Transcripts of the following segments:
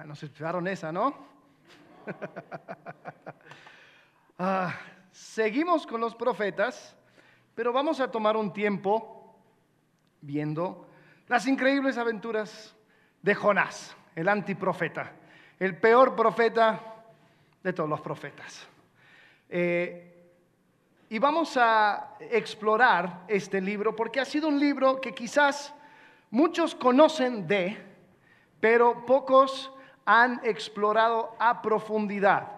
Ah, nos esperaron esa, ¿no? Ah, seguimos con los profetas, pero vamos a tomar un tiempo viendo las increíbles aventuras de Jonás, el antiprofeta, el peor profeta de todos los profetas. Eh, y vamos a explorar este libro porque ha sido un libro que quizás muchos conocen de, pero pocos han explorado a profundidad.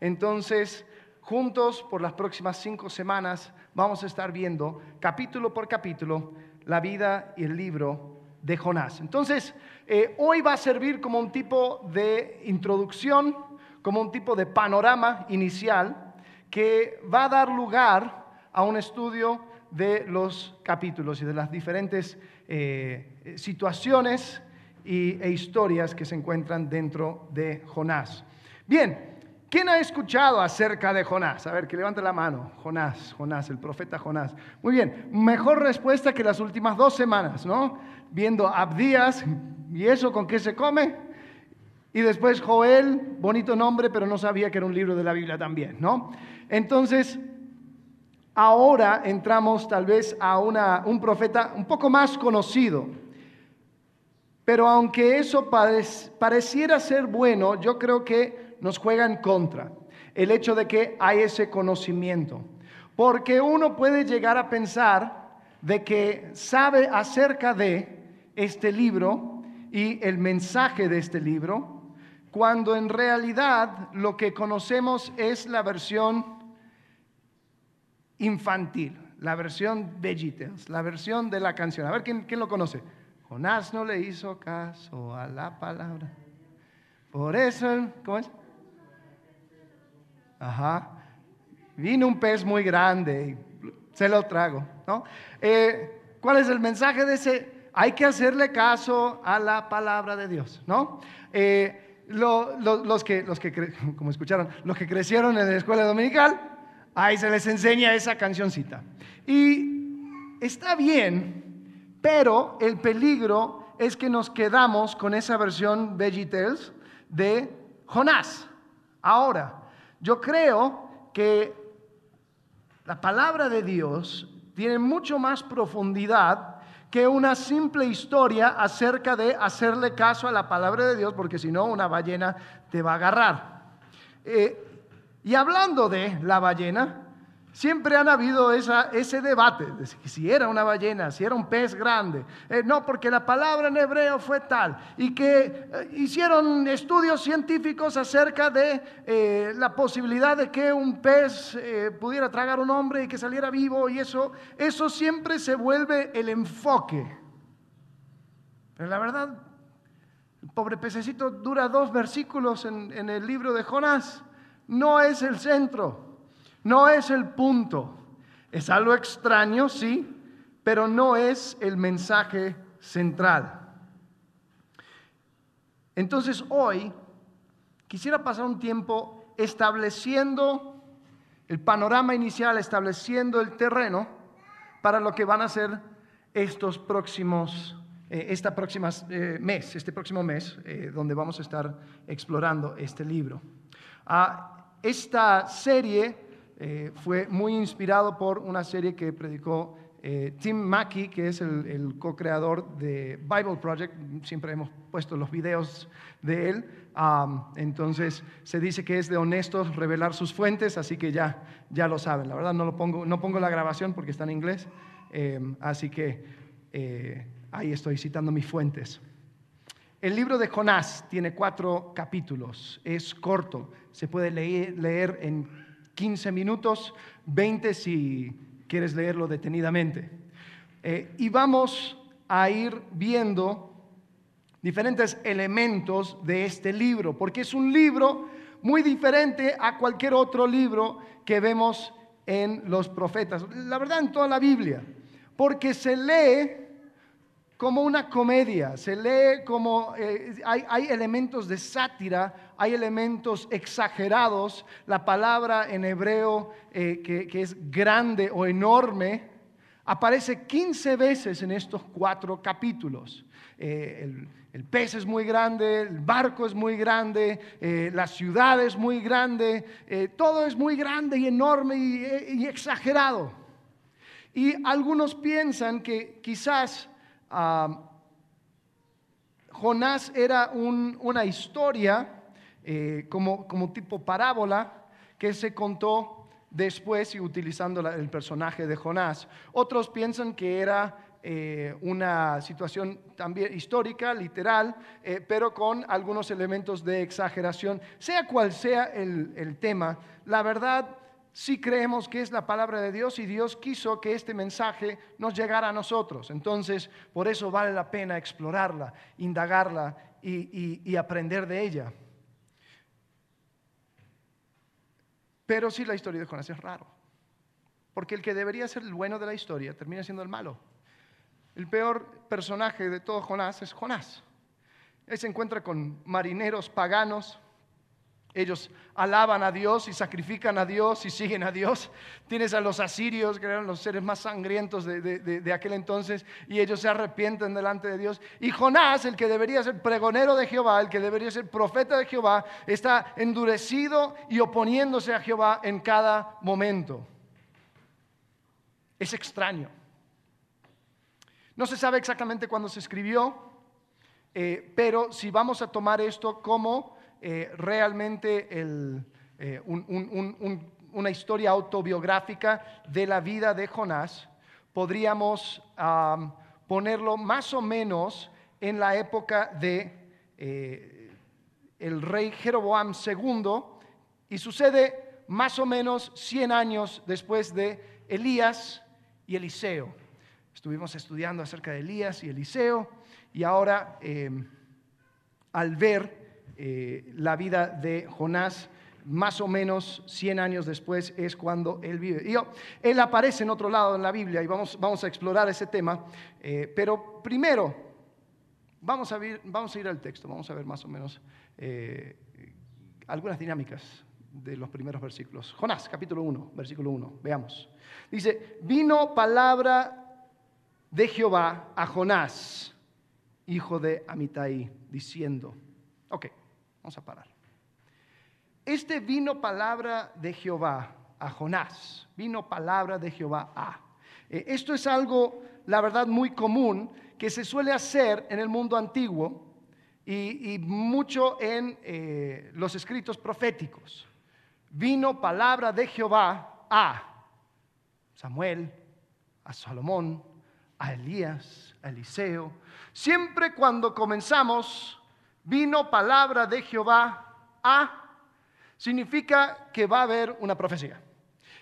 Entonces, juntos por las próximas cinco semanas vamos a estar viendo capítulo por capítulo la vida y el libro de Jonás. Entonces, eh, hoy va a servir como un tipo de introducción, como un tipo de panorama inicial que va a dar lugar a un estudio de los capítulos y de las diferentes eh, situaciones e historias que se encuentran dentro de Jonás. Bien, ¿quién ha escuchado acerca de Jonás? A ver, que levante la mano. Jonás, Jonás, el profeta Jonás. Muy bien, mejor respuesta que las últimas dos semanas, ¿no? Viendo Abdías, ¿y eso con qué se come? Y después Joel, bonito nombre, pero no sabía que era un libro de la Biblia también, ¿no? Entonces, ahora entramos tal vez a un profeta un poco más conocido. Pero aunque eso pareciera ser bueno, yo creo que nos juega en contra el hecho de que hay ese conocimiento. Porque uno puede llegar a pensar de que sabe acerca de este libro y el mensaje de este libro, cuando en realidad lo que conocemos es la versión infantil, la versión VeggieTales, la versión de la canción. A ver, ¿quién, ¿quién, lo conoce? Jonás no le hizo caso a la palabra. Por eso, ¿cómo es? Ajá. Vino un pez muy grande y se lo trago, ¿no? Eh, ¿Cuál es el mensaje de ese? Hay que hacerle caso a la palabra de Dios, ¿no? Eh, los, que, los que, como escucharon, los que crecieron en la escuela dominical, Ahí se les enseña esa cancioncita. Y está bien, pero el peligro es que nos quedamos con esa versión VeggieTales de Jonás. Ahora, yo creo que la palabra de Dios tiene mucho más profundidad que una simple historia acerca de hacerle caso a la palabra de Dios, porque si no, una ballena te va a agarrar. Eh, y hablando de la ballena, siempre han habido ese debate de si era una ballena, si era un pez grande. Eh, no, porque la palabra en hebreo fue tal. Y que eh, hicieron estudios científicos acerca de eh, la posibilidad de que un pez pudiera tragar un hombre y que saliera vivo. Y eso, eso siempre se vuelve el enfoque. Pero la verdad, el pobre pececito dura dos versículos en el libro de Jonás no es el centro, no es el punto. Es algo extraño, sí, pero no es el mensaje central. Entonces hoy quisiera pasar un tiempo estableciendo el panorama inicial, estableciendo el terreno para lo que van a ser estos próximos, eh, esta eh, mes, este próximo mes, eh, donde vamos a estar explorando este libro. Ah, esta serie eh, fue muy inspirado por una serie que predicó eh, Tim Mackey, que es el, co-creador de Bible Project. Siempre hemos puesto los videos de él. entonces se dice que es de honestos revelar sus fuentes, así que ya, ya lo saben. La verdad no, lo pongo, no pongo la grabación porque está en inglés, em, así que eh, ahí estoy citando mis fuentes. El libro de Jonás tiene cuatro capítulos, es corto, se puede leer, en 15 minutos, 20 si quieres leerlo detenidamente. Eh, y vamos a ir viendo diferentes elementos de este libro, porque es un libro muy diferente a cualquier otro libro que vemos en los profetas, la verdad en toda la Biblia, porque se lee como una comedia, se lee como eh, hay, elementos de sátira, hay elementos exagerados, la palabra en hebreo eh, que, es grande o enorme aparece 15 veces en estos cuatro capítulos. eh, el, pez es muy grande, el barco es muy grande, eh, la ciudad es muy grande, todo es muy grande y enorme y, exagerado. Y algunos piensan que quizás ah, Jonás era una historia como, como tipo parábola que se contó después y utilizando el personaje de Jonás. Otros piensan que era eh, una situación también histórica, literal, eh, pero con algunos elementos de exageración. Sea cual sea el tema, la verdad sí creemos que es la palabra de Dios y Dios quiso que este mensaje nos llegara a nosotros. Entonces, por eso vale la pena explorarla, indagarla y aprender de ella. Pero sí la historia de Jonás es raro. Porque el que debería ser el bueno de la historia termina siendo el malo. El peor personaje de todo Jonás es Jonás. Él se encuentra con marineros paganos ellos alaban a Dios y sacrifican a Dios y siguen a Dios. Tienes a los asirios, que eran los seres más sangrientos de, aquel entonces, y ellos se arrepienten delante de Dios. Y Jonás, el que debería ser pregonero de Jehová, el que debería ser profeta de Jehová, está endurecido y oponiéndose a Jehová en cada momento. Es extraño. No se sabe exactamente cuándo se escribió, eh, pero si vamos a tomar esto como eh, realmente eh, una historia autobiográfica de la vida de Jonás, podríamos ponerlo más o menos en la época de eh, el rey Jeroboam II y sucede más o menos 100 años después de Elías y Eliseo. Estuvimos estudiando acerca de Elías y Eliseo y ahora al ver eh, la vida de Jonás, más o menos 100 años después es cuando él vive. Y él aparece en otro lado en la Biblia y vamos, vamos a explorar ese tema, eh, pero primero vamos a, vamos a ir al texto, vamos a ver más o menos eh, algunas dinámicas de los primeros versículos. Jonás, capítulo 1, versículo 1, veamos. Dice, vino palabra de Jehová a Jonás, hijo de Amitai, diciendo, ok, Vamos a parar. Este vino palabra de Jehová a Jonás, vino palabra de Jehová a. Eh, esto es algo, la verdad, muy común que se suele hacer en el mundo antiguo y, mucho en eh, los escritos proféticos. Vino palabra de Jehová a Samuel, a Salomón, a Elías, a Eliseo. Siempre cuando comenzamos vino palabra de Jehová a, significa que va a haber una profecía,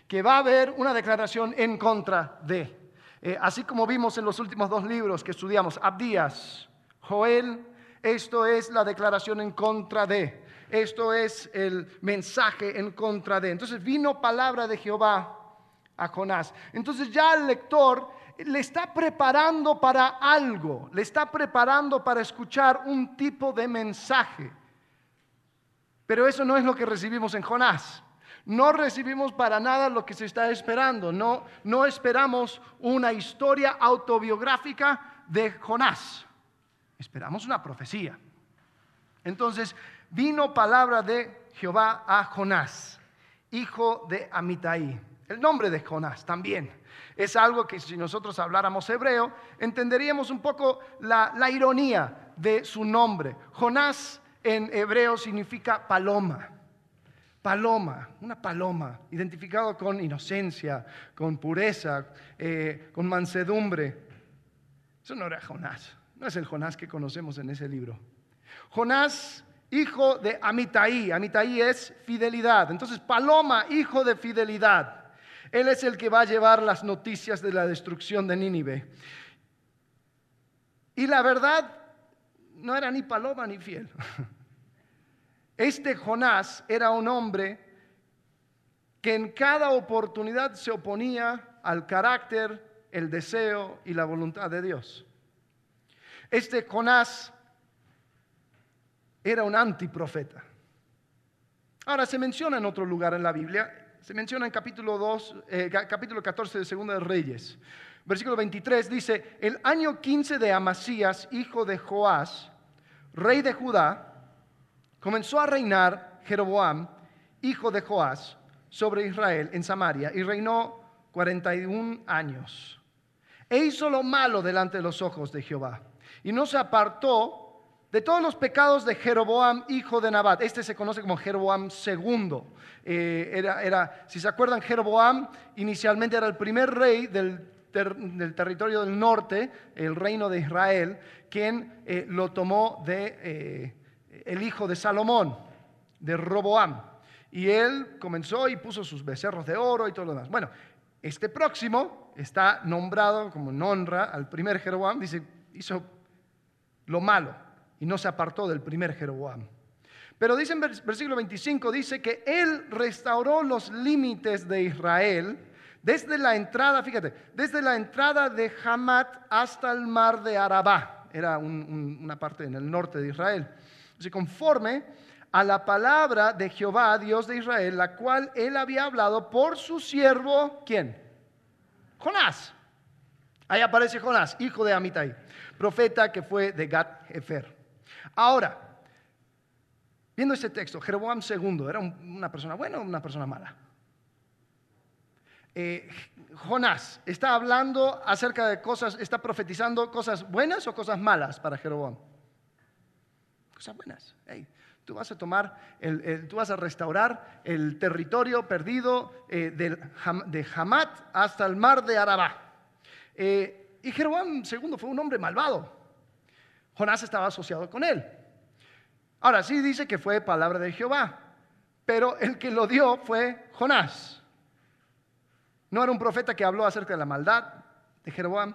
que va a haber una declaración en contra de. Eh, así como vimos en los últimos dos libros que estudiamos, Abdías, Joel, esto es la declaración en contra de. Esto es el mensaje en contra de. Entonces vino palabra de Jehová a Jonás. Entonces ya el lector le está preparando para algo, le está preparando para escuchar un tipo de mensaje. Pero eso no es lo que recibimos en Jonás. No recibimos para nada lo que se está esperando. No, no esperamos una historia autobiográfica de Jonás. Esperamos una profecía. Entonces vino palabra de Jehová a Jonás, hijo de Amitai. El nombre de Jonás también es algo que si nosotros habláramos hebreo, entenderíamos un poco la, ironía de su nombre. Jonás en hebreo significa paloma. Paloma, una paloma, identificado con inocencia, con pureza, eh, con mansedumbre. Eso no era Jonás, no es el Jonás que conocemos en ese libro. Jonás, hijo de Amitai, Amitai es fidelidad. Entonces, paloma, hijo de fidelidad. Él es el que va a llevar las noticias de la destrucción de Nínive. Y la verdad, no era ni paloma ni fiel. Este Jonás era un hombre que en cada oportunidad se oponía al carácter, el deseo y la voluntad de Dios. Este Jonás era un antiprofeta. Ahora se menciona en otro lugar en la Biblia se menciona en capítulo, 2, eh, capítulo 14 de Segunda de Reyes. Versículo 23 dice, el año 15 de Amasías, hijo de Joás, rey de Judá, comenzó a reinar Jeroboam, hijo de Joás, sobre Israel en Samaria y reinó 41 años. E hizo lo malo delante de los ojos de Jehová y no se apartó de todos los pecados de Jeroboam, hijo de Nabat. Este se conoce como Jeroboam II. Eh, era, si se acuerdan, Jeroboam inicialmente era el primer rey del, territorio del norte, el reino de Israel, quien eh, lo tomó de eh, el hijo de Salomón, de Roboam. Y él comenzó y puso sus becerros de oro y todo lo demás. Bueno, este próximo está nombrado como en honra al primer Jeroboam, dice, hizo lo malo y no se apartó del primer Jeroboam. Pero dice en versículo 25, dice que él restauró los límites de Israel desde la entrada, fíjate, desde la entrada de Hamat hasta el mar de Arabá, era una parte en el norte de Israel. Así conforme a la palabra de Jehová, Dios de Israel, la cual él había hablado por su siervo, ¿quién? Jonás. Ahí aparece Jonás, hijo de Amitai, profeta que fue de Gat Hefer. Ahora, viendo este texto, Jeroboam II, ¿era una persona buena o una persona mala? Eh, Jonás, ¿está hablando acerca de cosas, está profetizando cosas buenas o cosas malas para Jeroboam? Cosas buenas. tú vas a tomar, tú vas a restaurar el territorio perdido eh, de Hamat hasta el mar de Arabá. Eh, y Jeroboam II fue un hombre malvado. Jonás estaba asociado con él. Ahora sí dice que fue palabra de Jehová, pero el que lo dio fue Jonás. No era un profeta que habló acerca de la maldad de Jeroboam,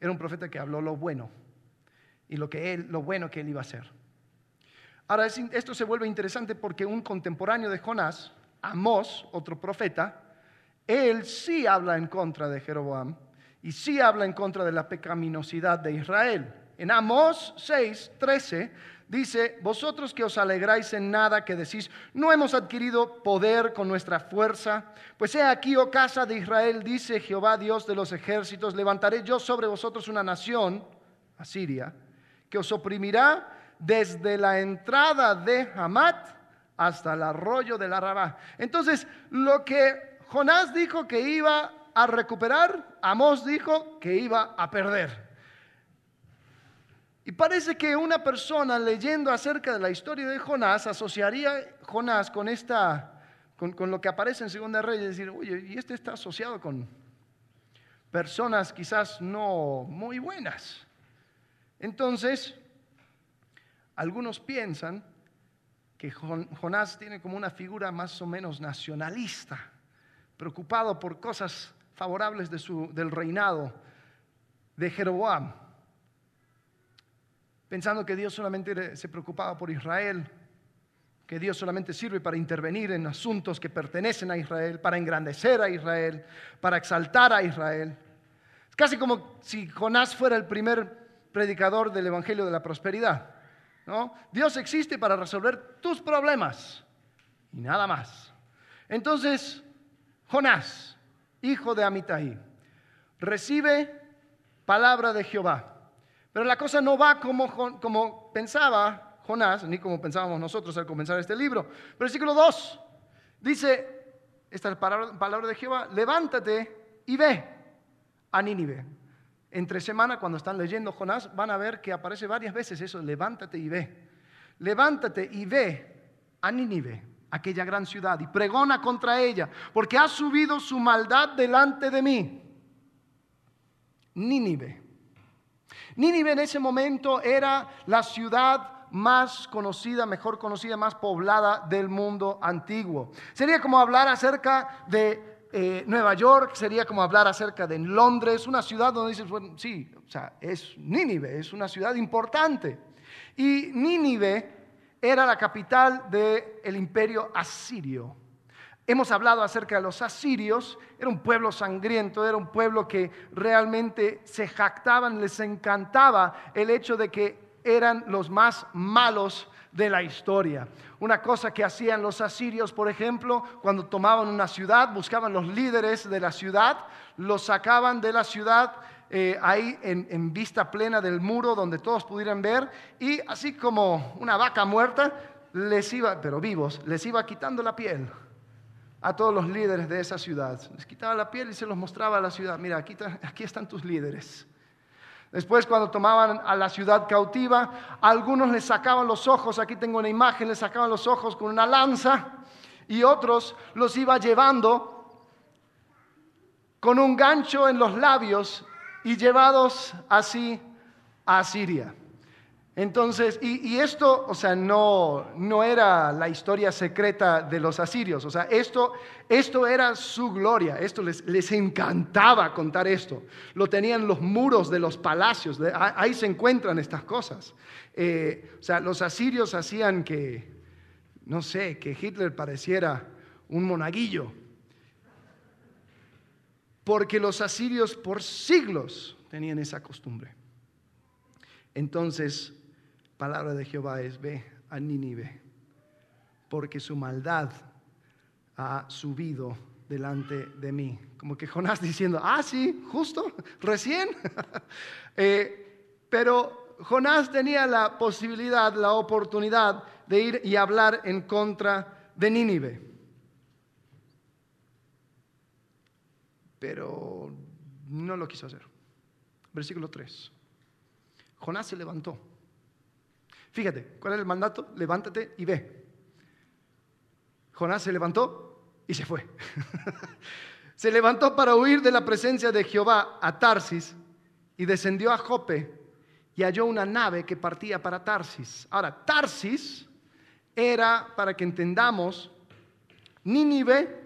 era un profeta que habló lo bueno y lo, que él, lo bueno que él iba a hacer. Ahora esto se vuelve interesante porque un contemporáneo de Jonás, Amós, otro profeta, él sí habla en contra de Jeroboam y sí habla en contra de la pecaminosidad de Israel. En Amós 6, 13 dice, vosotros que os alegráis en nada, que decís, no hemos adquirido poder con nuestra fuerza, pues he aquí, oh casa de Israel, dice Jehová Dios de los ejércitos, levantaré yo sobre vosotros una nación, Asiria, que os oprimirá desde la entrada de Hamat hasta el arroyo del Arabá. Entonces, lo que Jonás dijo que iba a recuperar, Amós dijo que iba a perder. Y parece que una persona leyendo acerca de la historia de Jonás asociaría Jonás con esta, con, lo que aparece en Segunda Reyes, y decir, oye, y este está asociado con personas quizás no muy buenas. Entonces, algunos piensan que Jonás tiene como una figura más o menos nacionalista, preocupado por cosas favorables de su, del reinado de Jeroboam pensando que Dios solamente se preocupaba por Israel, que Dios solamente sirve para intervenir en asuntos que pertenecen a Israel, para engrandecer a Israel, para exaltar a Israel. Es casi como si Jonás fuera el primer predicador del Evangelio de la Prosperidad. ¿no? Dios existe para resolver tus problemas y nada más. Entonces, Jonás, hijo de Amitai, recibe palabra de Jehová. Pero la cosa no va como, pensaba Jonás, ni como pensábamos nosotros al comenzar este libro. Versículo 2 dice, esta palabra, palabra de Jehová, levántate y ve a Nínive. Entre semana, cuando están leyendo Jonás, van a ver que aparece varias veces eso, levántate y ve. Levántate y ve a Nínive, aquella gran ciudad, y pregona contra ella, porque ha subido su maldad delante de mí. Nínive Nínive en ese momento era la ciudad más conocida, mejor conocida, más poblada del mundo antiguo. Sería como hablar acerca de eh, Nueva York, sería como hablar acerca de Londres, una ciudad donde dices, bueno, sí, o sea, es Nínive, es una ciudad importante. Y Nínive era la capital del imperio asirio. Hemos hablado acerca de los asirios, era un pueblo sangriento, era un pueblo que realmente se jactaban, les encantaba el hecho de que eran los más malos de la historia. Una cosa que hacían los asirios, por ejemplo, cuando tomaban una ciudad, buscaban los líderes de la ciudad, los sacaban de la ciudad eh, ahí en, vista plena del muro donde todos pudieran ver y así como una vaca muerta, les iba, pero vivos, les iba quitando la piel a todos los líderes de esa ciudad. Les quitaba la piel y se los mostraba a la ciudad. Mira, aquí, aquí están tus líderes. Después cuando tomaban a la ciudad cautiva, algunos les sacaban los ojos, aquí tengo una imagen, les sacaban los ojos con una lanza y otros los iba llevando con un gancho en los labios y llevados así a Siria. Entonces, y, esto, o sea, no, no, era la historia secreta de los asirios, o sea, esto, esto era su gloria, esto les, les, encantaba contar esto. Lo tenían los muros de los palacios, ahí se encuentran estas cosas. Eh, o sea, los asirios hacían que, no sé, que Hitler pareciera un monaguillo, porque los asirios por siglos tenían esa costumbre. Entonces, palabra de Jehová es, ve a Nínive, porque su maldad ha subido delante de mí. Como que Jonás diciendo, ah, sí, justo, recién. Eh, pero Jonás tenía la posibilidad, la oportunidad de ir y hablar en contra de Nínive. Pero no lo quiso hacer. Versículo 3. Jonás se levantó Fíjate, ¿cuál es el mandato? Levántate y ve. Jonás se levantó y se fue. se levantó para huir de la presencia de Jehová a Tarsis y descendió a Jope y halló una nave que partía para Tarsis. Ahora, Tarsis era, para que entendamos, Nínive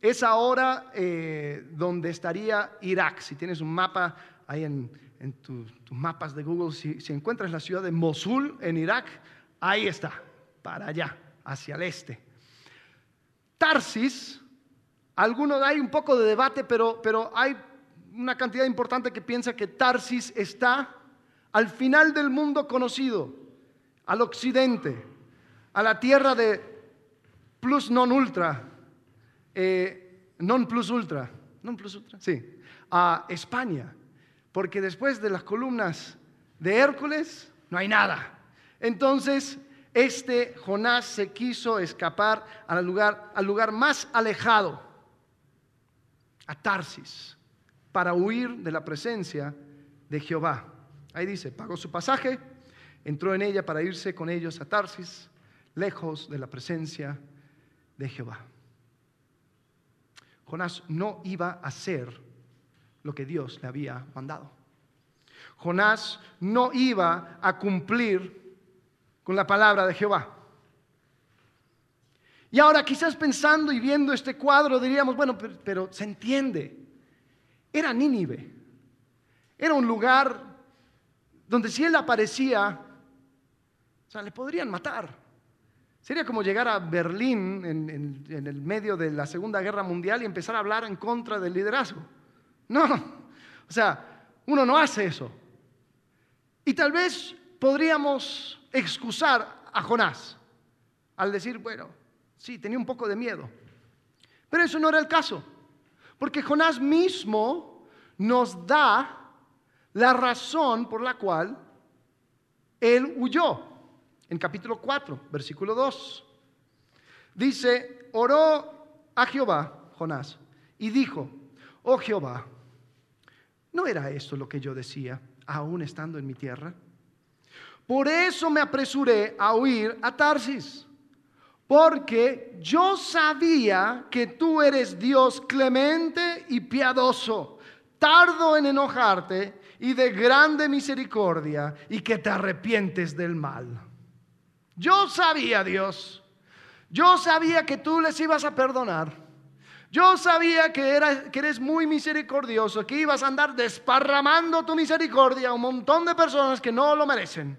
es ahora eh, donde estaría Irak. Si tienes un mapa ahí en, en tus mapas de Google, si, encuentras la ciudad de Mosul en Irak, ahí está, para allá, hacia el este. Tarsis, algunos hay un poco de debate, pero, pero hay una cantidad importante que piensa que Tarsis está al final del mundo conocido, al occidente, a la tierra de plus non ultra, eh, non plus ultra, non plus ultra, sí, a España porque después de las columnas de Hércules no hay nada. Entonces, este Jonás se quiso escapar al lugar, al lugar más alejado, a Tarsis, para huir de la presencia de Jehová. Ahí dice, pagó su pasaje, entró en ella para irse con ellos a Tarsis, lejos de la presencia de Jehová. Jonás no iba a ser lo que Dios le había mandado. Jonás no iba a cumplir con la palabra de Jehová. Y ahora quizás pensando y viendo este cuadro diríamos, bueno, pero, se entiende. Era Nínive. Era un lugar donde si él aparecía, o sea, le podrían matar. Sería como llegar a Berlín en, en, el medio de la Segunda Guerra Mundial y empezar a hablar en contra del liderazgo. No, o sea, uno no hace eso. Y tal vez podríamos excusar a Jonás al decir, bueno, sí, tenía un poco de miedo. Pero eso no era el caso, porque Jonás mismo nos da la razón por la cual él huyó. En capítulo 4, versículo 2. Dice, oró a Jehová, Jonás, y dijo, oh Jehová, ¿No era eso lo que yo decía, aún estando en mi tierra? Por eso me apresuré a huir a Tarsis, porque yo sabía que tú eres Dios clemente y piadoso, tardo en enojarte y de grande misericordia, y que te arrepientes del mal. Yo sabía, Dios, yo sabía que tú les ibas a perdonar. Yo sabía que, eres muy misericordioso, que ibas a andar desparramando tu misericordia a un montón de personas que no lo merecen.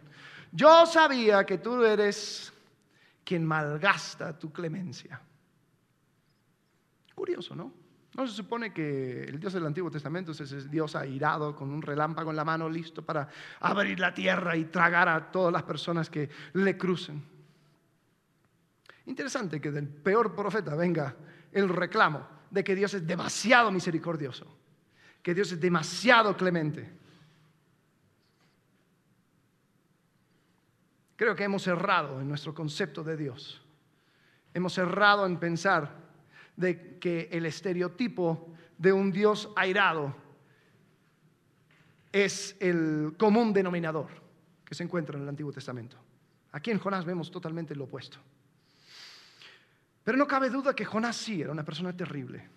Yo sabía que tú eres quien malgasta tu clemencia. Curioso, ¿no? ¿No se supone que el Dios del Antiguo Testamento es ese Dios airado con un relámpago en la mano listo para abrir la tierra y tragar a todas las personas que le crucen? Interesante que del peor profeta venga el reclamo de que Dios es demasiado misericordioso, que Dios es demasiado clemente. Creo que hemos errado en nuestro concepto de Dios. Hemos errado en pensar de que el estereotipo de un Dios airado es el común denominador que se encuentra en el Antiguo Testamento. Aquí en Jonás vemos totalmente lo opuesto. Pero no cabe duda que Jonás sí era una persona terrible.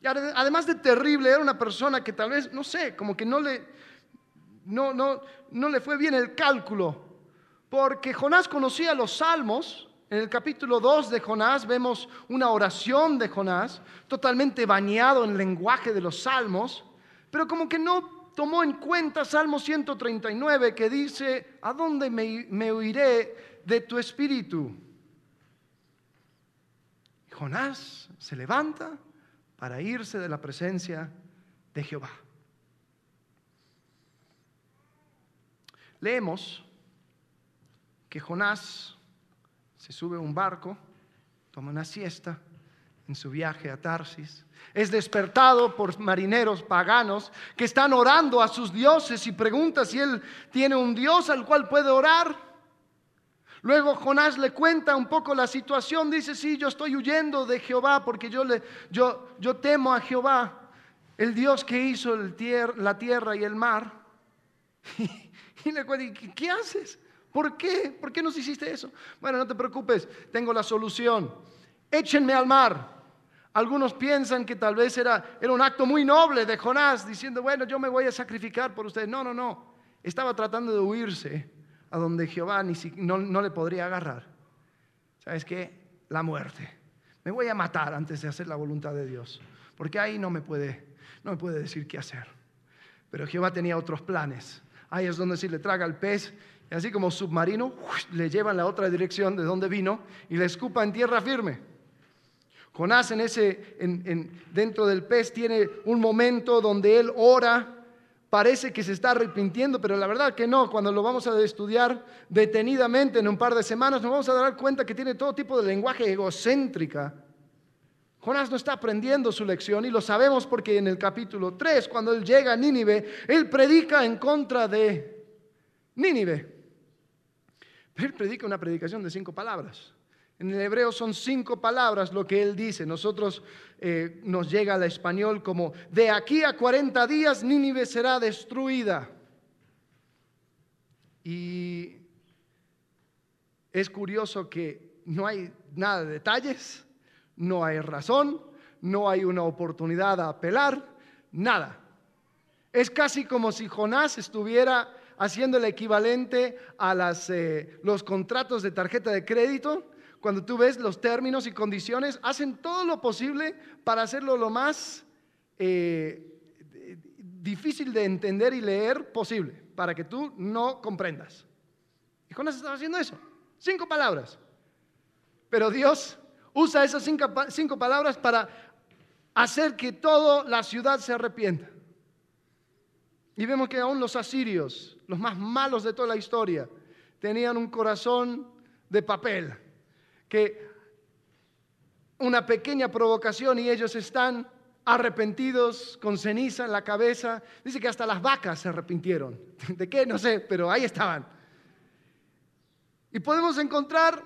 Y además de terrible, era una persona que tal vez, no sé, como que no le, no, no, no le fue bien el cálculo. Porque Jonás conocía los salmos. En el capítulo 2 de Jonás vemos una oración de Jonás, totalmente bañado en el lenguaje de los salmos, pero como que no tomó en cuenta Salmo 139 que dice, ¿a dónde me, me huiré de tu espíritu? Jonás se levanta para irse de la presencia de Jehová. Leemos que Jonás se sube a un barco, toma una siesta en su viaje a Tarsis, es despertado por marineros paganos que están orando a sus dioses y pregunta si él tiene un dios al cual puede orar. Luego Jonás le cuenta un poco la situación, dice, sí, yo estoy huyendo de Jehová porque yo, le, yo, yo temo a Jehová, el Dios que hizo el la tierra y el mar. Y, le cuenta, ¿qué haces? ¿Por qué? ¿Por qué nos hiciste eso? Bueno, no te preocupes, tengo la solución. Échenme al mar. Algunos piensan que tal vez era, era un acto muy noble de Jonás, diciendo, bueno, yo me voy a sacrificar por ustedes. No, no, no. Estaba tratando de huirse a donde Jehová ni no, no le podría agarrar. ¿Sabes qué? La muerte. Me voy a matar antes de hacer la voluntad de Dios, porque ahí no me puede, no me puede decir qué hacer. Pero Jehová tenía otros planes. Ahí es donde si le traga el pez, y así como submarino, le lleva en la otra dirección de donde vino y le escupa en tierra firme. Jonás en ese, en, dentro del pez tiene un momento donde él ora parece que se está arrepintiendo, pero la verdad que no. Cuando lo vamos a estudiar detenidamente en un par de semanas, nos vamos a dar cuenta que tiene todo tipo de lenguaje egocéntrica. Jonás no está aprendiendo su lección y lo sabemos porque en el capítulo 3, cuando él llega a Nínive, él predica en contra de Nínive. Él predica una predicación de cinco palabras. En el hebreo son cinco palabras lo que él dice. Nosotros eh, nos llega al español como, de aquí a 40 días Nínive será destruida. Y es curioso que no hay nada de detalles, no hay razón, no hay una oportunidad a apelar, nada. Es casi como si Jonás estuviera haciendo el equivalente a eh, los contratos de tarjeta de crédito cuando tú ves los términos y condiciones, hacen todo lo posible para hacerlo lo más eh, difícil de entender y leer posible, para que tú no comprendas. Y Jonás estaba haciendo eso, cinco palabras. Pero Dios usa esas cinco, cinco palabras para hacer que toda la ciudad se arrepienta. Y vemos que aún los asirios, los más malos de toda la historia, tenían un corazón de papel que una pequeña provocación y ellos están arrepentidos con ceniza en la cabeza. Dice que hasta las vacas se arrepintieron. ¿De qué? No sé, pero ahí estaban. Y podemos encontrar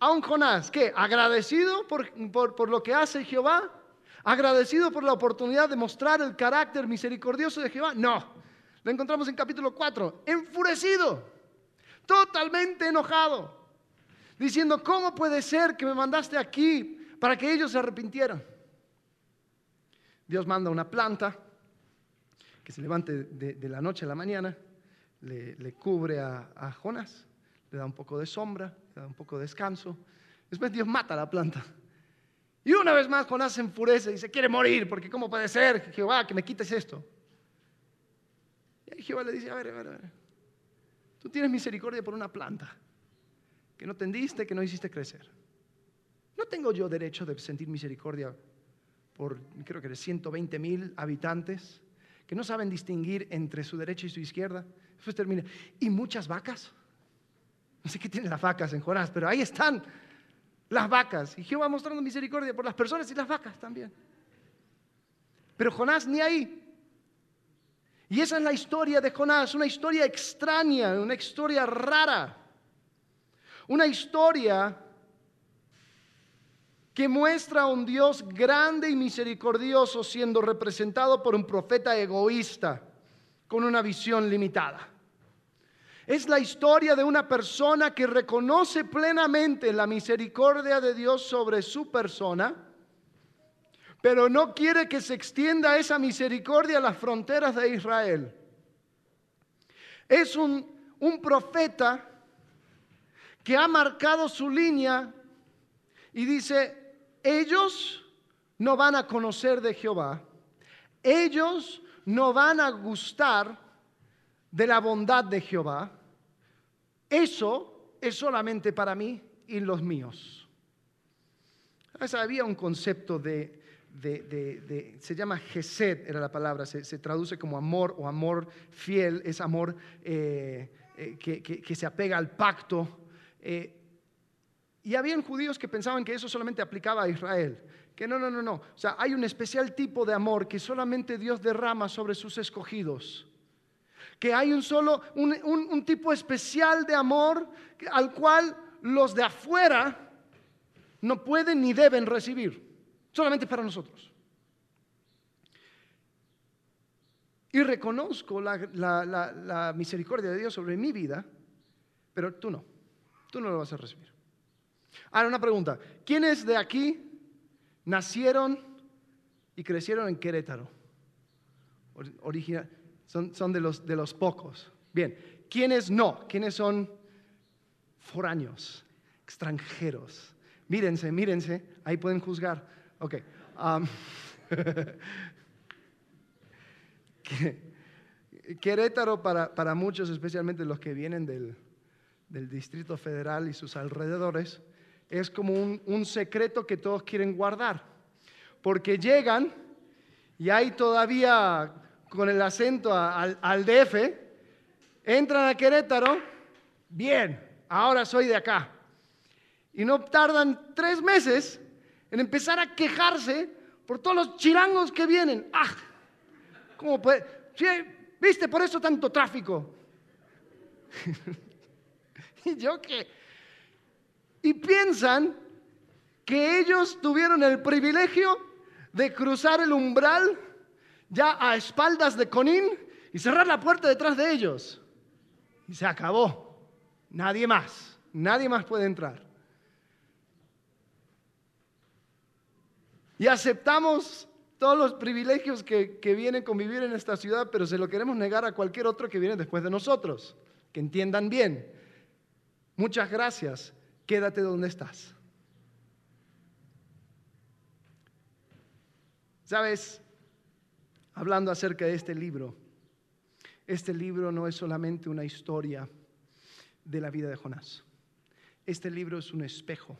a un Jonás que agradecido por, por, lo que hace Jehová, agradecido por la oportunidad de mostrar el carácter misericordioso de Jehová. No, lo encontramos en capítulo 4, enfurecido, totalmente enojado diciendo, ¿cómo puede ser que me mandaste aquí para que ellos se arrepintieran? Dios manda una planta que se levante de, la noche a la mañana, le, cubre a, Jonas, le da un poco de sombra, le da un poco de descanso. Después Dios mata a la planta. Y una vez más Jonás se enfurece y dice, quiere morir, porque ¿cómo puede ser, Jehová, que me quites esto? Y Jehová le dice, a ver, a ver, a ver, tú tienes misericordia por una planta que no tendiste, que no hiciste crecer. ¿No tengo yo derecho de sentir misericordia por, creo que de 120 mil habitantes que no saben distinguir entre su derecha y su izquierda? Después termina, ¿y muchas vacas? No sé qué tienen las vacas en Jonás, pero ahí están las vacas. Y Jehová mostrando misericordia por las personas y las vacas también. Pero Jonás ni ahí. Y esa es la historia de Jonás, una historia extraña, una historia rara. Una historia que muestra a un Dios grande y misericordioso siendo representado por un profeta egoísta con una visión limitada. Es la historia de una persona que reconoce plenamente la misericordia de Dios sobre su persona, pero no quiere que se extienda esa misericordia a las fronteras de Israel. Es un, un profeta que ha marcado su línea y dice, ellos no van a conocer de Jehová, ellos no van a gustar de la bondad de Jehová, eso es solamente para mí y los míos. Había un concepto de, se llama Gesed, era la palabra, se, traduce como amor o amor fiel, es amor eh, eh, que, se apega al pacto. Eh, y habían judíos que pensaban que eso solamente aplicaba a Israel. Que no, no, no, no. O sea, hay un especial tipo de amor que solamente Dios derrama sobre sus escogidos que hay un solo, un, tipo especial de amor al cual los de afuera no pueden ni deben recibir, solamente para nosotros. Y reconozco la, misericordia de Dios sobre mi vida, pero tú no, tú no lo vas a recibir. Ahora una pregunta, ¿quiénes de aquí nacieron y crecieron en Querétaro? Original, son, de, los, de los pocos. Bien, ¿quiénes no? ¿Quiénes son foráneos, extranjeros? Mírense, mírense, ahí pueden juzgar. Ok. Um, Querétaro para, para, muchos, especialmente los que vienen del, del, Distrito Federal y sus alrededores, es como un, un secreto que todos quieren guardar. Porque llegan y hay todavía con el acento al, al DF, entran a Querétaro, bien, ahora soy de acá. Y no tardan tres meses en empezar a quejarse por todos los chirangos que vienen. ¡Ah! ¿Cómo puede? ¿Viste? Por eso tanto tráfico. ¿Y yo qué? Y piensan que ellos tuvieron el privilegio de cruzar el umbral ya a espaldas de Conín y cerrar la puerta detrás de ellos. Y se acabó. Nadie más. Nadie más puede entrar. Y aceptamos todos los privilegios que, que vienen con vivir en esta ciudad, pero se lo queremos negar a cualquier otro que viene después de nosotros. Que entiendan bien. Muchas gracias. Quédate donde estás. ¿Sabes? hablando acerca de este libro. Este libro no es solamente una historia de la vida de Jonás. Este libro es un espejo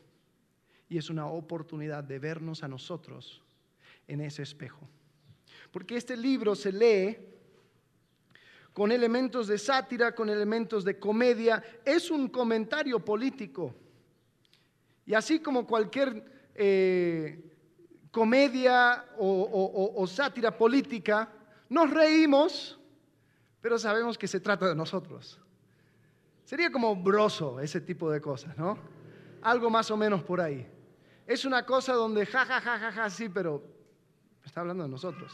y es una oportunidad de vernos a nosotros en ese espejo. Porque este libro se lee con elementos de sátira, con elementos de comedia, es un comentario político. Y así como cualquier eh, comedia o, sátira política, nos reímos, pero sabemos que se trata de nosotros. Sería como broso ese tipo de cosas, ¿no? Algo más o menos por ahí. Es una cosa donde ja, ja, ja, ja, ja, sí, pero está hablando de nosotros.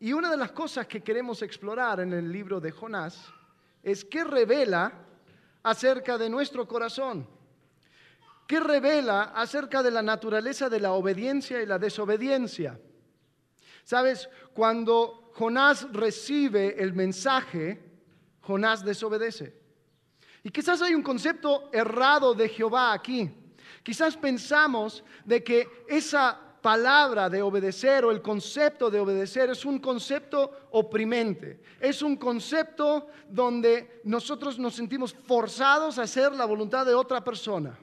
Y una de las cosas que queremos explorar en el libro de Jonás es qué revela acerca de nuestro corazón. ¿Qué revela acerca de la naturaleza de la obediencia y la desobediencia. Sabes, cuando Jonás recibe el mensaje, Jonás desobedece. Y quizás hay un concepto errado de Jehová aquí. Quizás pensamos de que esa palabra de obedecer o el concepto de obedecer es un concepto oprimente. Es un concepto donde nosotros nos sentimos forzados a hacer la voluntad de otra persona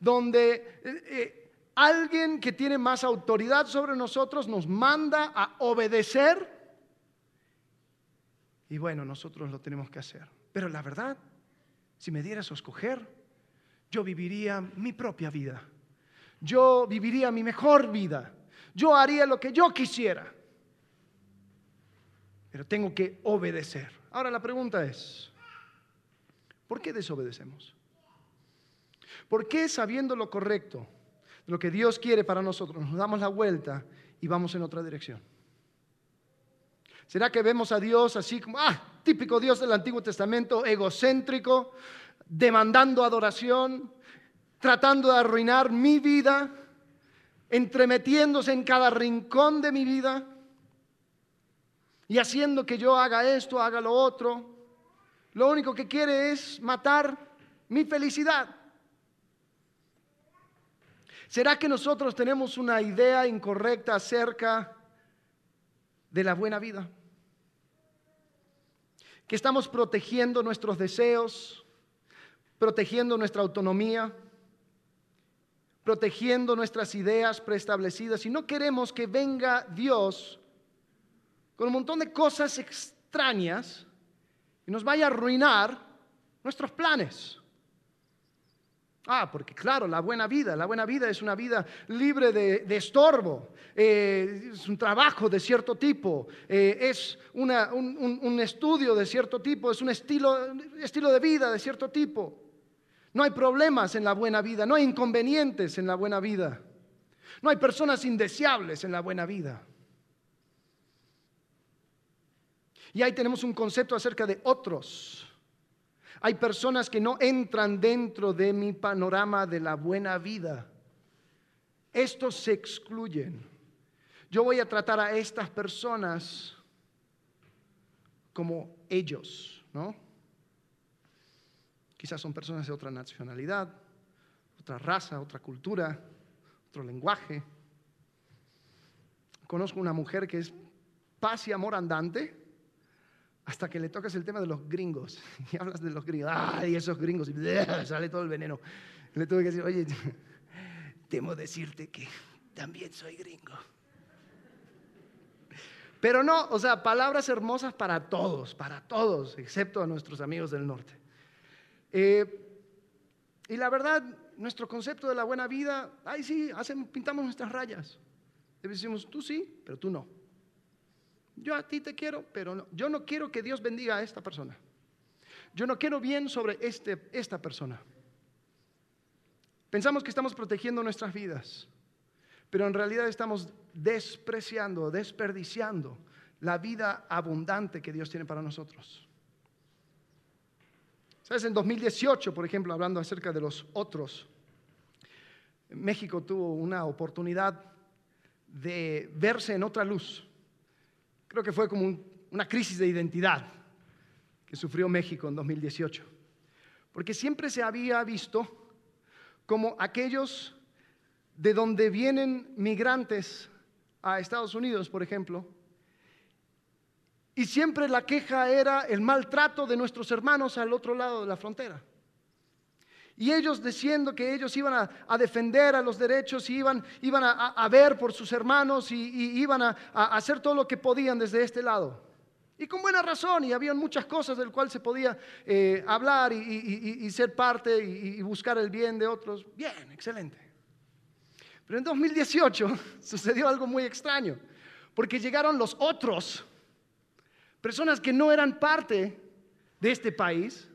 donde eh, eh, alguien que tiene más autoridad sobre nosotros nos manda a obedecer. Y bueno, nosotros lo tenemos que hacer. Pero la verdad, si me dieras a escoger, yo viviría mi propia vida. Yo viviría mi mejor vida. Yo haría lo que yo quisiera. Pero tengo que obedecer. Ahora la pregunta es, ¿por qué desobedecemos? ¿Por qué sabiendo lo correcto, lo que Dios quiere para nosotros, nos damos la vuelta y vamos en otra dirección? ¿Será que vemos a Dios así como, ah, típico Dios del Antiguo Testamento, egocéntrico, demandando adoración, tratando de arruinar mi vida, entremetiéndose en cada rincón de mi vida y haciendo que yo haga esto, haga lo otro? Lo único que quiere es matar mi felicidad. ¿Será que nosotros tenemos una idea incorrecta acerca de la buena vida? que estamos protegiendo nuestros deseos, protegiendo nuestra autonomía, protegiendo nuestras ideas preestablecidas y no queremos que venga Dios con un montón de cosas extrañas y nos vaya a arruinar nuestros planes. Ah, porque claro, la buena vida, la buena vida es una vida libre de, estorbo, eh, es un trabajo de cierto tipo, eh, es un, un, estudio de cierto tipo, es un estilo, estilo de vida de cierto tipo. No hay problemas en la buena vida, no hay inconvenientes en la buena vida, no hay personas indeseables en la buena vida. Y ahí tenemos un concepto acerca de otros. Hay personas que no entran dentro de mi panorama de la buena vida. Estos se excluyen. Yo voy a tratar a estas personas como ellos, ¿no? Quizás son personas de otra nacionalidad, otra raza, otra cultura, otro lenguaje. Conozco una mujer que es paz y amor andante hasta que le tocas el tema de los gringos y hablas de los gringos, ay, esos gringos, y sale todo el veneno. Le tuve que decir, oye, temo decirte que también soy gringo. Pero no, o sea, palabras hermosas para todos, para todos, excepto a nuestros amigos del norte. Eh, y la verdad, nuestro concepto de la buena vida, ay sí, pintamos nuestras rayas. Y decimos, tú sí, pero tú no. Yo a ti te quiero, pero no. yo no quiero que Dios bendiga a esta persona. Yo no quiero bien sobre este, esta persona. Pensamos que estamos protegiendo nuestras vidas, pero en realidad estamos despreciando, desperdiciando la vida abundante que Dios tiene para nosotros. ¿Sabes? En 2018, por ejemplo, hablando acerca de los otros, México tuvo una oportunidad de verse en otra luz creo que fue como una crisis de identidad que sufrió México en 2018. Porque siempre se había visto como aquellos de donde vienen migrantes a Estados Unidos, por ejemplo, y siempre la queja era el maltrato de nuestros hermanos al otro lado de la frontera. Y ellos diciendo que ellos iban a, defender a los derechos y iban, iban a, ver por sus hermanos y, iban a, hacer todo lo que podían desde este lado. Y con buena razón, y había muchas cosas del cual se podía eh, hablar y, ser parte y, buscar el bien de otros. Bien, excelente. Pero en 2018 sucedió algo muy extraño, porque llegaron los otros, personas que no eran parte de este país,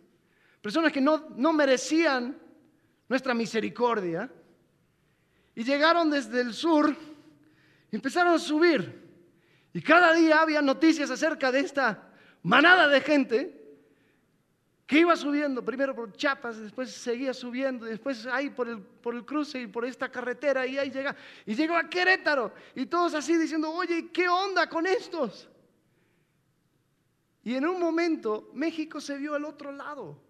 personas que no, no merecían nuestra misericordia, y llegaron desde el sur y empezaron a subir. Y cada día había noticias acerca de esta manada de gente que iba subiendo, primero por Chiapas, después seguía subiendo, después ahí por el, por el cruce y por esta carretera, y ahí llega, y llegó a Querétaro, y todos así diciendo, oye, ¿qué onda con estos? Y en un momento México se vio al otro lado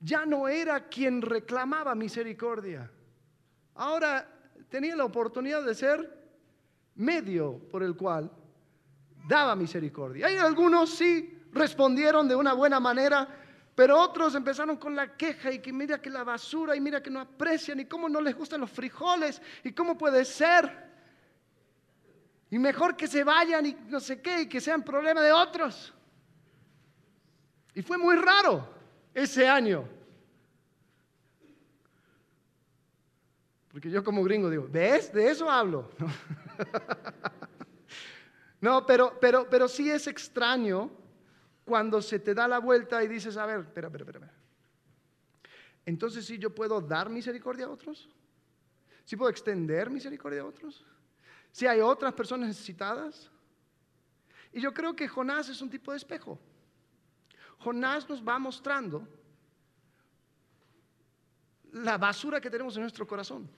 ya no era quien reclamaba misericordia. Ahora tenía la oportunidad de ser medio por el cual daba misericordia. Hay algunos sí respondieron de una buena manera, pero otros empezaron con la queja y que mira que la basura y mira que no aprecian y cómo no les gustan los frijoles y cómo puede ser. Y mejor que se vayan y no sé qué, y que sean problema de otros. Y fue muy raro ese año. Porque yo como gringo digo, ¿ves? De eso hablo. No, pero, pero, pero sí es extraño cuando se te da la vuelta y dices, a ver, espera, espera, espera. Entonces sí yo puedo dar misericordia a otros. Sí puedo extender misericordia a otros. Si hay otras personas necesitadas. Y yo creo que Jonás es un tipo de espejo. Jonás nos va mostrando la basura que tenemos en nuestro corazón.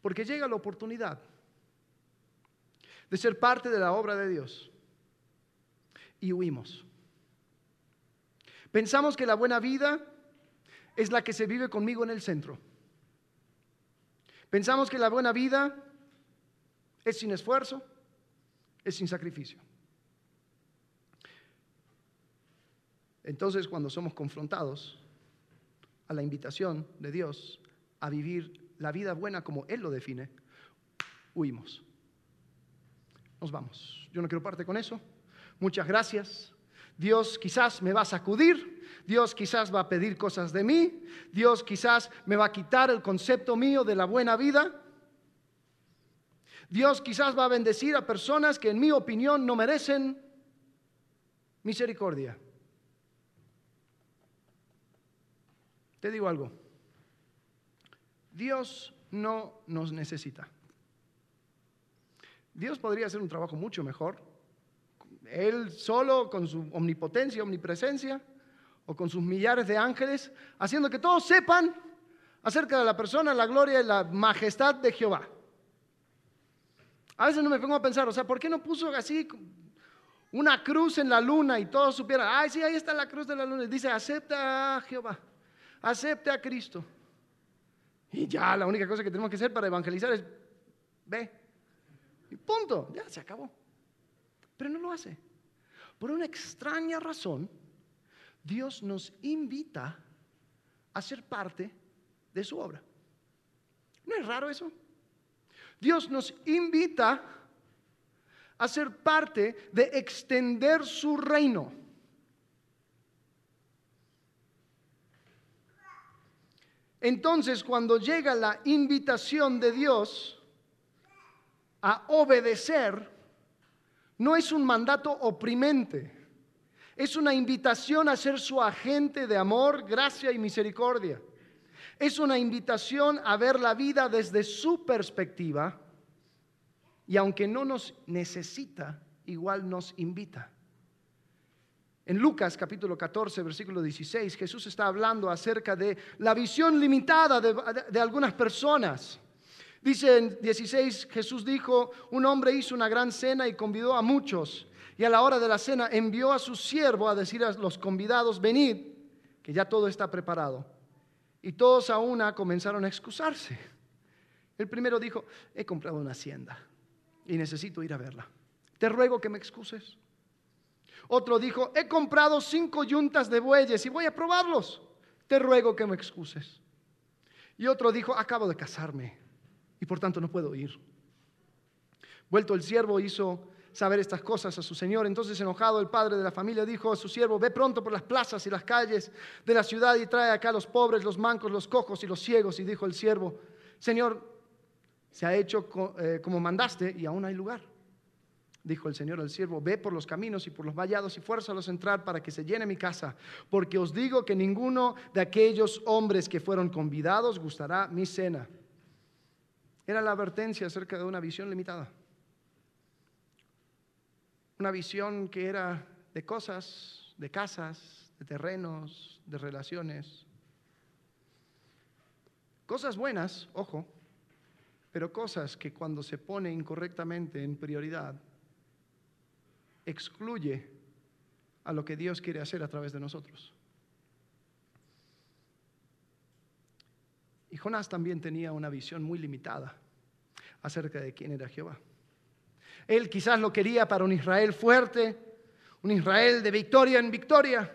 Porque llega la oportunidad de ser parte de la obra de Dios y huimos. Pensamos que la buena vida es la que se vive conmigo en el centro. Pensamos que la buena vida es sin esfuerzo, es sin sacrificio. Entonces, cuando somos confrontados a la invitación de Dios a vivir la vida buena como Él lo define, huimos. Nos vamos. Yo no quiero parte con eso. Muchas gracias. Dios quizás me va a sacudir, Dios quizás va a pedir cosas de mí, Dios quizás me va a quitar el concepto mío de la buena vida. Dios quizás va a bendecir a personas que en mi opinión no merecen misericordia. Te digo algo, Dios no nos necesita. Dios podría hacer un trabajo mucho mejor. Él solo, con su omnipotencia, omnipresencia, o con sus millares de ángeles, haciendo que todos sepan acerca de la persona, la gloria y la majestad de Jehová. A veces no me pongo a pensar, o sea, ¿por qué no puso así una cruz en la luna y todos supieran, ay, sí, ahí está la cruz de la luna? Y dice, acepta a Jehová, acepta a Cristo. Y ya la única cosa que tenemos que hacer para evangelizar es, ve, y punto, ya se acabó. Pero no lo hace. Por una extraña razón, Dios nos invita a ser parte de su obra. ¿No es raro eso? Dios nos invita a ser parte de extender su reino. Entonces, cuando llega la invitación de Dios, a obedecer no es un mandato oprimente, es una invitación a ser su agente de amor, gracia y misericordia. Es una invitación a ver la vida desde su perspectiva y aunque no nos necesita, igual nos invita. En Lucas capítulo 14, versículo 16, Jesús está hablando acerca de la visión limitada de, de algunas personas. Dice en 16, Jesús dijo, un hombre hizo una gran cena y convidó a muchos. Y a la hora de la cena envió a su siervo a decir a los convidados, venid, que ya todo está preparado. Y todos a una comenzaron a excusarse. El primero dijo, he comprado una hacienda y necesito ir a verla. Te ruego que me excuses. Otro dijo, he comprado cinco yuntas de bueyes y voy a probarlos. Te ruego que me excuses. Y otro dijo, acabo de casarme y por tanto no puedo ir. Vuelto el siervo hizo saber estas cosas a su señor. Entonces enojado el padre de la familia dijo a su siervo, ve pronto por las plazas y las calles de la ciudad y trae acá a los pobres, los mancos, los cojos y los ciegos. Y dijo el siervo, Señor, se ha hecho eh, como mandaste y aún hay lugar. Dijo el Señor al siervo, ve por los caminos y por los vallados y fuérzalos a entrar para que se llene mi casa, porque os digo que ninguno de aquellos hombres que fueron convidados gustará mi cena. Era la advertencia acerca de una visión limitada. Una visión que era de cosas, de casas, de terrenos, de relaciones. Cosas buenas, ojo, pero cosas que cuando se pone incorrectamente en prioridad, excluye a lo que Dios quiere hacer a través de nosotros. Y Jonás también tenía una visión muy limitada acerca de quién era Jehová. Él quizás lo quería para un Israel fuerte, un Israel de victoria en victoria,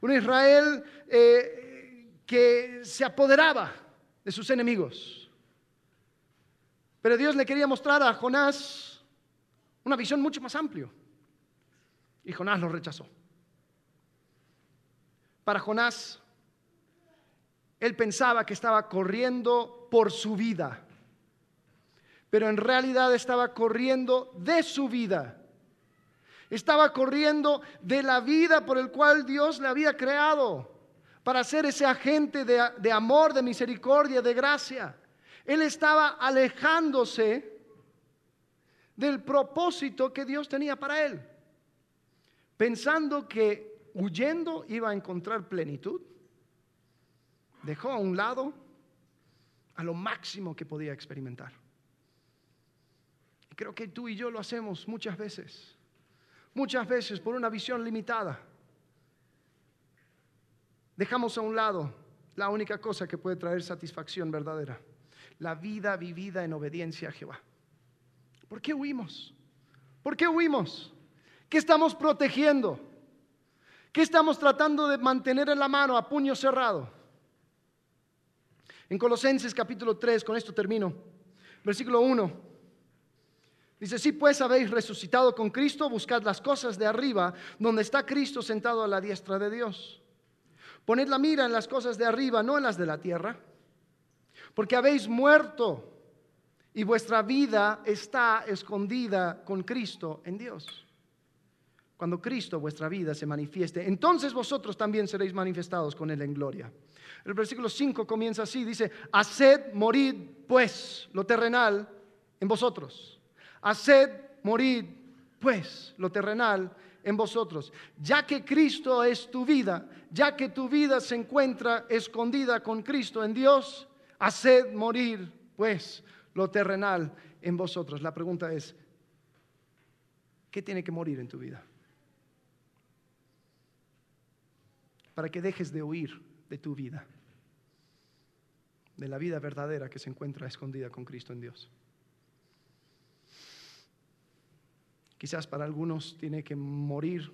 un Israel eh, que se apoderaba de sus enemigos. Pero Dios le quería mostrar a Jonás una visión mucho más amplia. Y Jonás lo rechazó. Para Jonás, él pensaba que estaba corriendo por su vida, pero en realidad estaba corriendo de su vida. Estaba corriendo de la vida por el cual Dios le había creado para ser ese agente de, de amor, de misericordia, de gracia. Él estaba alejándose del propósito que Dios tenía para él, pensando que huyendo iba a encontrar plenitud. Dejó a un lado a lo máximo que podía experimentar. Y creo que tú y yo lo hacemos muchas veces, muchas veces por una visión limitada. Dejamos a un lado la única cosa que puede traer satisfacción verdadera, la vida vivida en obediencia a Jehová. ¿Por qué huimos? ¿Por qué huimos? ¿Qué estamos protegiendo? ¿Qué estamos tratando de mantener en la mano a puño cerrado? En Colosenses capítulo 3, con esto termino, versículo 1. Dice, si pues habéis resucitado con Cristo, buscad las cosas de arriba, donde está Cristo sentado a la diestra de Dios. Poned la mira en las cosas de arriba, no en las de la tierra, porque habéis muerto y vuestra vida está escondida con Cristo en Dios. Cuando Cristo, vuestra vida, se manifieste, entonces vosotros también seréis manifestados con Él en gloria. El versículo 5 comienza así, dice, haced morir pues lo terrenal en vosotros. Haced morir pues lo terrenal en vosotros. Ya que Cristo es tu vida, ya que tu vida se encuentra escondida con Cristo en Dios, haced morir pues lo terrenal en vosotros. La pregunta es, ¿qué tiene que morir en tu vida? Para que dejes de huir de tu vida, de la vida verdadera que se encuentra escondida con Cristo en Dios. Quizás para algunos tiene que morir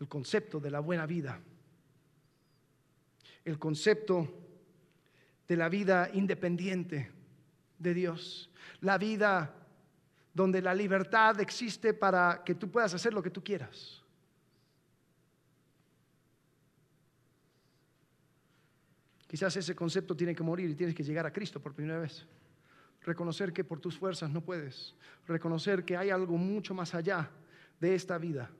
el concepto de la buena vida, el concepto de la vida independiente, de Dios, la vida donde la libertad existe para que tú puedas hacer lo que tú quieras. Quizás ese concepto tiene que morir y tienes que llegar a Cristo por primera vez. Reconocer que por tus fuerzas no puedes. Reconocer que hay algo mucho más allá de esta vida.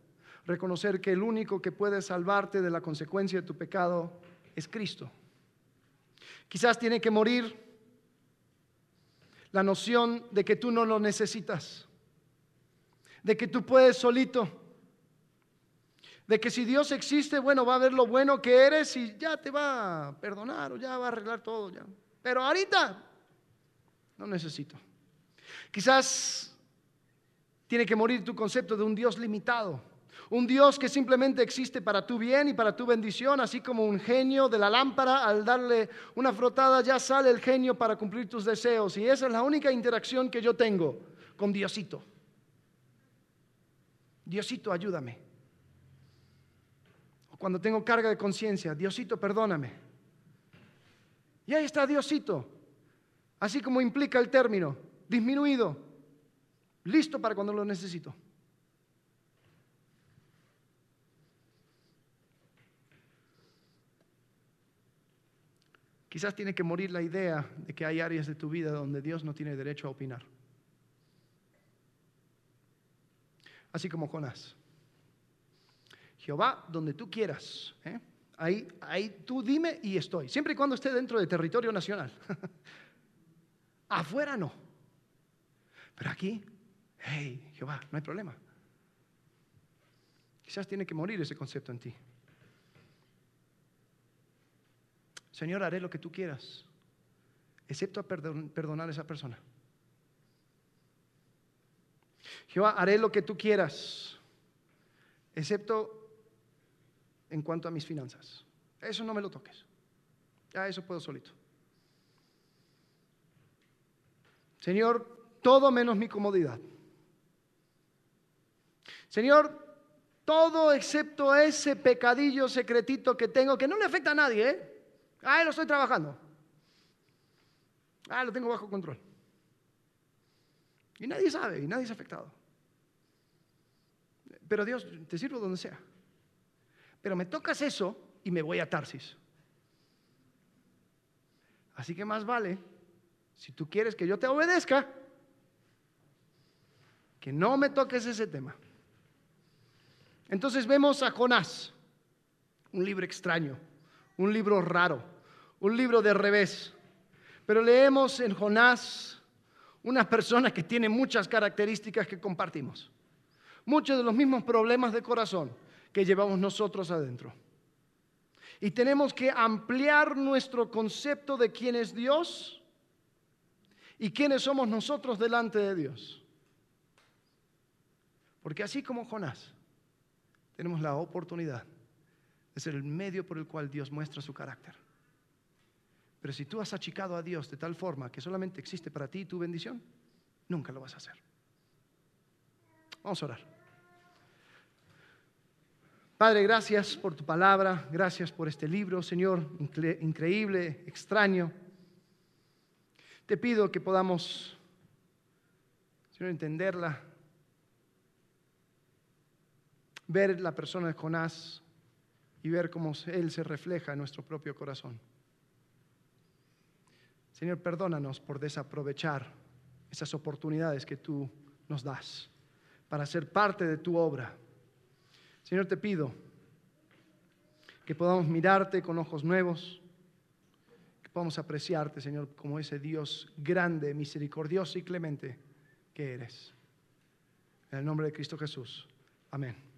Reconocer que el único que puede salvarte de la consecuencia de tu pecado es Cristo. Quizás tiene que morir la noción de que tú no lo necesitas, de que tú puedes solito, de que si Dios existe, bueno, va a ver lo bueno que eres y ya te va a perdonar o ya va a arreglar todo. Ya. Pero ahorita no necesito. Quizás tiene que morir tu concepto de un Dios limitado un Dios que simplemente existe para tu bien y para tu bendición, así como un genio de la lámpara, al darle una frotada ya sale el genio para cumplir tus deseos. Y esa es la única interacción que yo tengo con Diosito. Diosito, ayúdame. Cuando tengo carga de conciencia, Diosito, perdóname. Y ahí está Diosito, así como implica el término, disminuido, listo para cuando lo necesito. Quizás tiene que morir la idea de que hay áreas de tu vida donde Dios no tiene derecho a opinar. Así como Jonás. Jehová, donde tú quieras. ¿eh? Ahí, ahí tú dime y estoy. Siempre y cuando esté dentro de territorio nacional. Afuera no. Pero aquí, hey, Jehová, no hay problema. Quizás tiene que morir ese concepto en ti. Señor, haré lo que tú quieras, excepto perdonar a esa persona. Jehová, haré lo que tú quieras, excepto en cuanto a mis finanzas. Eso no me lo toques. Ya eso puedo solito. Señor, todo menos mi comodidad. Señor, todo excepto ese pecadillo secretito que tengo que no le afecta a nadie, ¿eh? Ah, lo estoy trabajando. Ah, lo tengo bajo control. Y nadie sabe, y nadie es afectado. Pero Dios, te sirvo donde sea. Pero me tocas eso y me voy a Tarsis. Así que más vale, si tú quieres que yo te obedezca, que no me toques ese tema. Entonces vemos a Jonás, un libro extraño, un libro raro, un libro de revés. Pero leemos en Jonás una persona que tiene muchas características que compartimos, muchos de los mismos problemas de corazón que llevamos nosotros adentro. Y tenemos que ampliar nuestro concepto de quién es Dios y quiénes somos nosotros delante de Dios. Porque así como Jonás, tenemos la oportunidad de ser el medio por el cual Dios muestra su carácter. Pero si tú has achicado a Dios de tal forma que solamente existe para ti tu bendición, nunca lo vas a hacer. Vamos a orar. Padre, gracias por tu palabra, gracias por este libro, Señor, increíble, extraño. Te pido que podamos, Señor, entenderla, ver la persona de Jonás y ver cómo Él se refleja en nuestro propio corazón. Señor, perdónanos por desaprovechar esas oportunidades que tú nos das para ser parte de tu obra. Señor, te pido que podamos mirarte con ojos nuevos, que podamos apreciarte, Señor, como ese Dios grande, misericordioso y clemente que eres. En el nombre de Cristo Jesús. Amén.